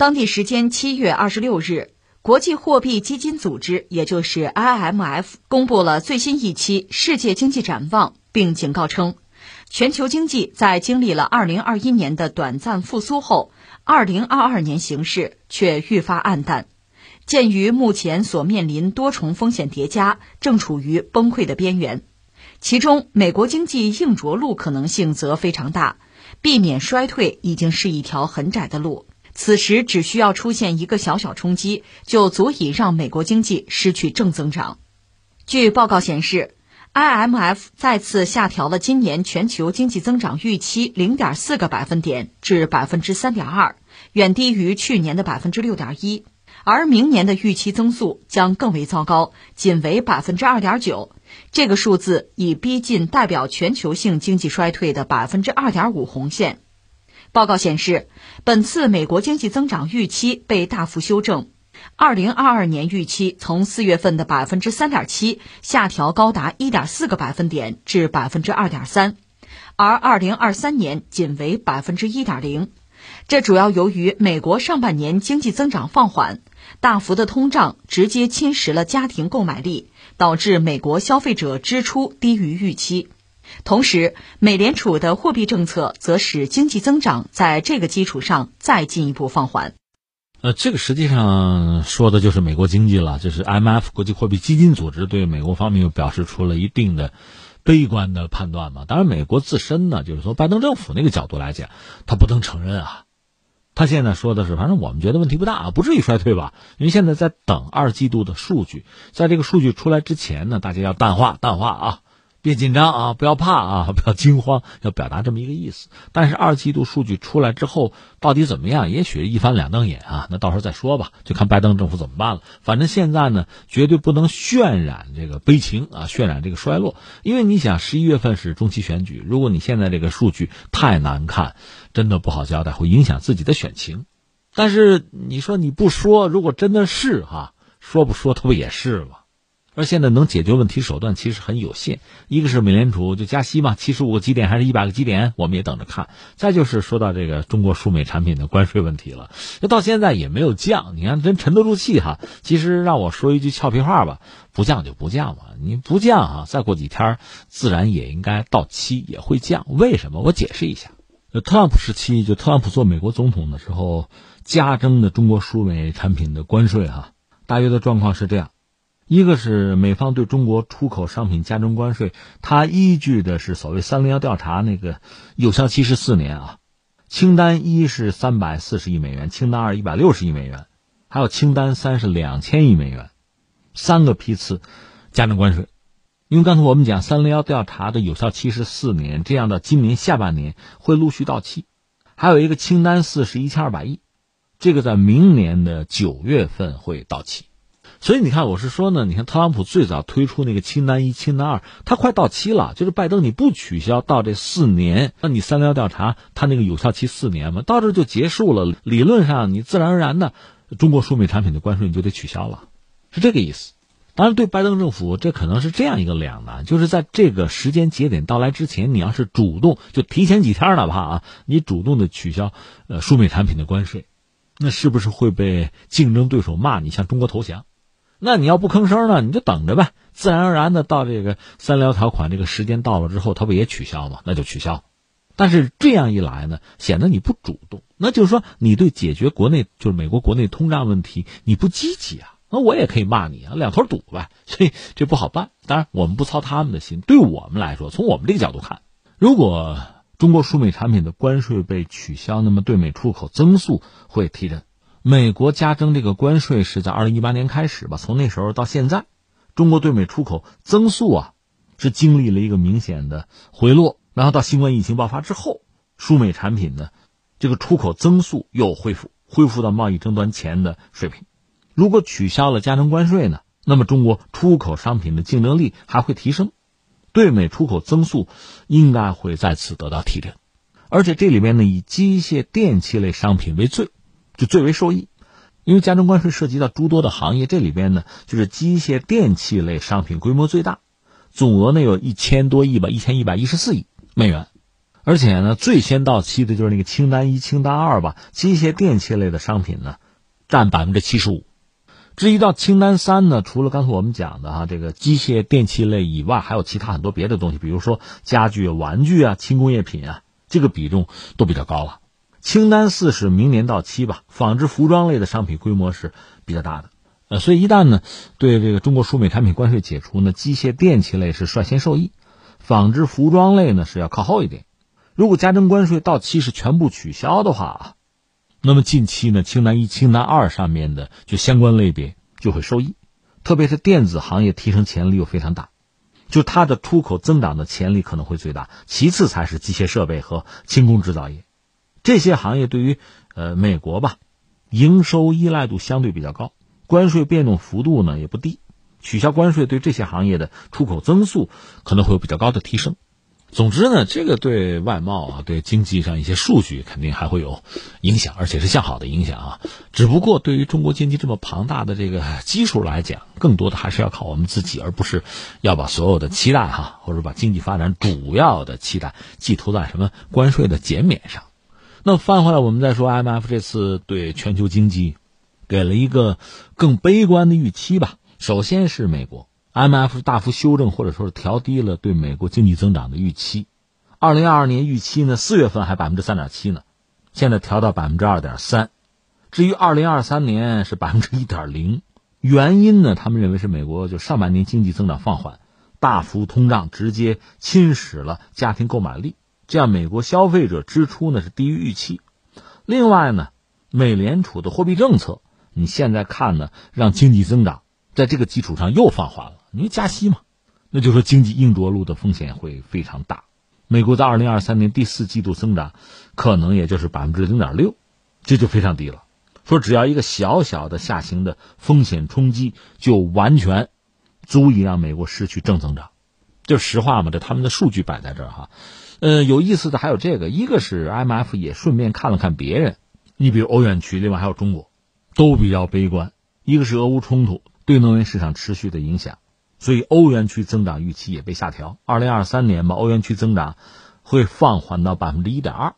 当地时间七月二十六日，国际货币基金组织，也就是 IMF，公布了最新一期世界经济展望，并警告称，全球经济在经历了二零二一年的短暂复苏后，二零二二年形势却愈发暗淡。鉴于目前所面临多重风险叠加，正处于崩溃的边缘，其中美国经济硬着陆可能性则非常大，避免衰退已经是一条很窄的路。此时只需要出现一个小小冲击，就足以让美国经济失去正增长。据报告显示，IMF 再次下调了今年全球经济增长预期零点四个百分点至百分之三点二，远低于去年的百分之六点一。而明年的预期增速将更为糟糕，仅为百分之二点九，这个数字已逼近代表全球性经济衰退的百分之二点五红线。报告显示，本次美国经济增长预期被大幅修正，二零二二年预期从四月份的百分之三点七下调高达一点四个百分点至百分之二点三，而二零二三年仅为百分之一点零。这主要由于美国上半年经济增长放缓。大幅的通胀直接侵蚀了家庭购买力，导致美国消费者支出低于预期。同时，美联储的货币政策则使经济增长在这个基础上再进一步放缓。呃，这个实际上说的就是美国经济了。就是 MF 国际货币基金组织对美国方面又表示出了一定的悲观的判断嘛。当然，美国自身呢，就是说拜登政府那个角度来讲，他不能承认啊。他现在说的是，反正我们觉得问题不大啊，不至于衰退吧？因为现在在等二季度的数据，在这个数据出来之前呢，大家要淡化淡化啊。别紧张啊，不要怕啊，不要惊慌，要表达这么一个意思。但是二季度数据出来之后，到底怎么样？也许一翻两瞪眼啊，那到时候再说吧，就看拜登政府怎么办了。反正现在呢，绝对不能渲染这个悲情啊，渲染这个衰落。因为你想，十一月份是中期选举，如果你现在这个数据太难看，真的不好交代，会影响自己的选情。但是你说你不说，如果真的是哈，说不说，它不也是吗？而现在能解决问题手段其实很有限，一个是美联储就加息嘛，七十五个基点还是一百个基点，我们也等着看。再就是说到这个中国输美产品的关税问题了，这到现在也没有降，你看真沉得住气哈。其实让我说一句俏皮话吧，不降就不降嘛，你不降啊，再过几天自然也应该到期也会降。为什么？我解释一下，特朗普时期就特朗普做美国总统的时候加征的中国输美产品的关税哈，大约的状况是这样。一个是美方对中国出口商品加征关税，它依据的是所谓“三零幺”调查，那个有效期是四年啊。清单一是三百四十亿美元，清单二一百六十亿美元，还有清单三是两千亿美元，三个批次加征关税。因为刚才我们讲“三零幺”调查的有效期是四年，这样的今年下半年会陆续到期。还有一个清单四是一千二百亿，这个在明年的九月份会到期。所以你看，我是说呢，你看特朗普最早推出那个清单一、清单二，它快到期了。就是拜登你不取消到这四年，那你三幺调查它那个有效期四年嘛，到这就结束了。理论上你自然而然的，中国输美产品的关税你就得取消了，是这个意思。当然，对拜登政府这可能是这样一个两难，就是在这个时间节点到来之前，你要是主动就提前几天哪怕啊，你主动的取消呃输美产品的关税，那是不是会被竞争对手骂你向中国投降？那你要不吭声呢？你就等着呗，自然而然的到这个三聊条款这个时间到了之后，它不也取消吗？那就取消。但是这样一来呢，显得你不主动，那就是说你对解决国内就是美国国内通胀问题你不积极啊。那我也可以骂你啊，两头堵呗。所以这不好办。当然我们不操他们的心，对我们来说，从我们这个角度看，如果中国输美产品的关税被取消，那么对美出口增速会提振。美国加征这个关税是在二零一八年开始吧，从那时候到现在，中国对美出口增速啊是经历了一个明显的回落，然后到新冠疫情爆发之后，输美产品呢这个出口增速又恢复，恢复到贸易争端前的水平。如果取消了加征关税呢，那么中国出口商品的竞争力还会提升，对美出口增速应该会再次得到提振，而且这里面呢以机械电器类商品为最。就最为受益，因为加征关税涉及到诸多的行业，这里边呢就是机械电器类商品规模最大，总额呢有一千多亿吧，一千一百一十四亿美元。而且呢，最先到期的就是那个清单一、清单二吧，机械电器类的商品呢，占百分之七十五。至于到清单三呢，除了刚才我们讲的哈，这个机械电器类以外，还有其他很多别的东西，比如说家具、玩具啊、轻工业品啊，这个比重都比较高了。清单四是明年到期吧，纺织服装类的商品规模是比较大的。呃，所以一旦呢，对这个中国输美产品关税解除呢，机械电器类是率先受益，纺织服装类呢是要靠后一点。如果加征关税到期是全部取消的话啊。那么近期呢，清单一、清单二上面的就相关类别就会受益，特别是电子行业提升潜力又非常大，就它的出口增长的潜力可能会最大，其次才是机械设备和轻工制造业，这些行业对于呃美国吧，营收依赖度相对比较高，关税变动幅度呢也不低，取消关税对这些行业的出口增速可能会有比较高的提升。总之呢，这个对外贸啊，对经济上一些数据肯定还会有影响，而且是向好的影响啊。只不过对于中国经济这么庞大的这个基数来讲，更多的还是要靠我们自己，而不是要把所有的期待哈，或者把经济发展主要的期待寄托在什么关税的减免上。那翻回来，我们再说 M F 这次对全球经济给了一个更悲观的预期吧。首先是美国。，M F 大幅修正或者说是调低了对美国经济增长的预期，二零二二年预期呢，四月份还百分之三点七呢，现在调到百分之二点三。至于二零二三年是百分之一点零，原因呢，他们认为是美国就上半年经济增长放缓，大幅通胀直接侵蚀了家庭购买力，这样美国消费者支出呢是低于预期。另外呢，美联储的货币政策，你现在看呢，让经济增长在这个基础上又放缓了。因为加息嘛，那就说经济硬着陆的风险会非常大。美国在二零二三年第四季度增长可能也就是百分之零点六，这就非常低了。说只要一个小小的下行的风险冲击，就完全足以让美国失去正增长。就实话嘛，这他们的数据摆在这儿哈。呃，有意思的还有这个，一个是 IMF 也顺便看了看别人，你比如欧元区，另外还有中国，都比较悲观。一个是俄乌冲突对能源市场持续的影响。所以欧元区增长预期也被下调，二零二三年吧，欧元区增长会放缓到百分之一点二。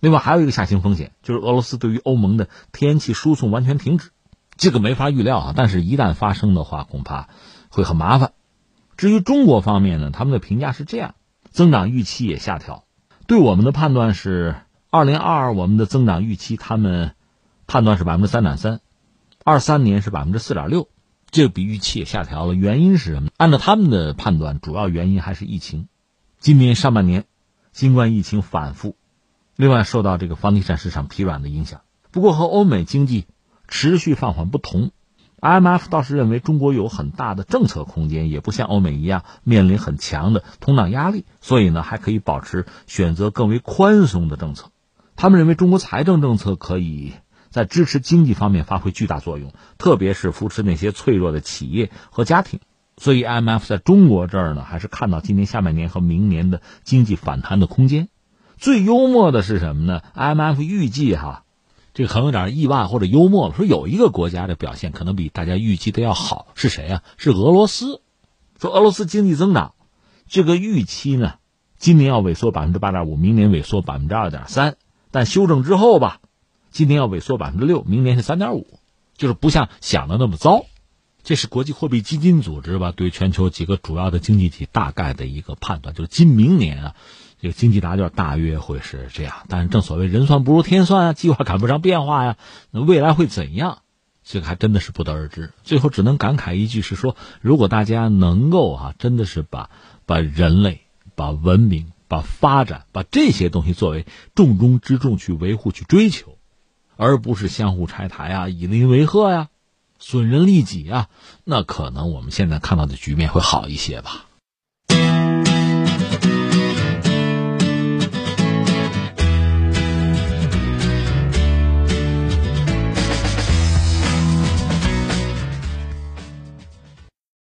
另外还有一个下行风险，就是俄罗斯对于欧盟的天然气输送完全停止，这个没法预料啊。但是，一旦发生的话，恐怕会很麻烦。至于中国方面呢，他们的评价是这样：增长预期也下调。对我们的判断是，二零二二我们的增长预期，他们判断是百分之三点三，二三年是百分之四点六。这个比预期也下调了，原因是什么？按照他们的判断，主要原因还是疫情。今年上半年，新冠疫情反复，另外受到这个房地产市场疲软的影响。不过和欧美经济持续放缓不同，IMF 倒是认为中国有很大的政策空间，也不像欧美一样面临很强的通胀压力，所以呢还可以保持选择更为宽松的政策。他们认为中国财政政策可以。在支持经济方面发挥巨大作用，特别是扶持那些脆弱的企业和家庭。所以，IMF 在中国这儿呢，还是看到今年下半年和明年的经济反弹的空间。最幽默的是什么呢？IMF 预计哈，这个很有点意外或者幽默了，说有一个国家的表现可能比大家预计的要好，是谁啊？是俄罗斯。说俄罗斯经济增长这个预期呢，今年要萎缩百分之八点五，明年萎缩百分之二点三，但修正之后吧。今年要萎缩百分之六，明年是三点五，就是不像想的那么糟。这是国际货币基金组织吧对全球几个主要的经济体大概的一个判断，就是今明年啊，这个经济答卷大约会是这样。但是正所谓人算不如天算啊，计划赶不上变化呀，那未来会怎样？这个还真的是不得而知。最后只能感慨一句是说，如果大家能够啊，真的是把把人类、把文明、把发展、把这些东西作为重中之重去维护、去追求。而不是相互拆台啊，以邻为壑呀，损人利己啊，那可能我们现在看到的局面会好一些吧。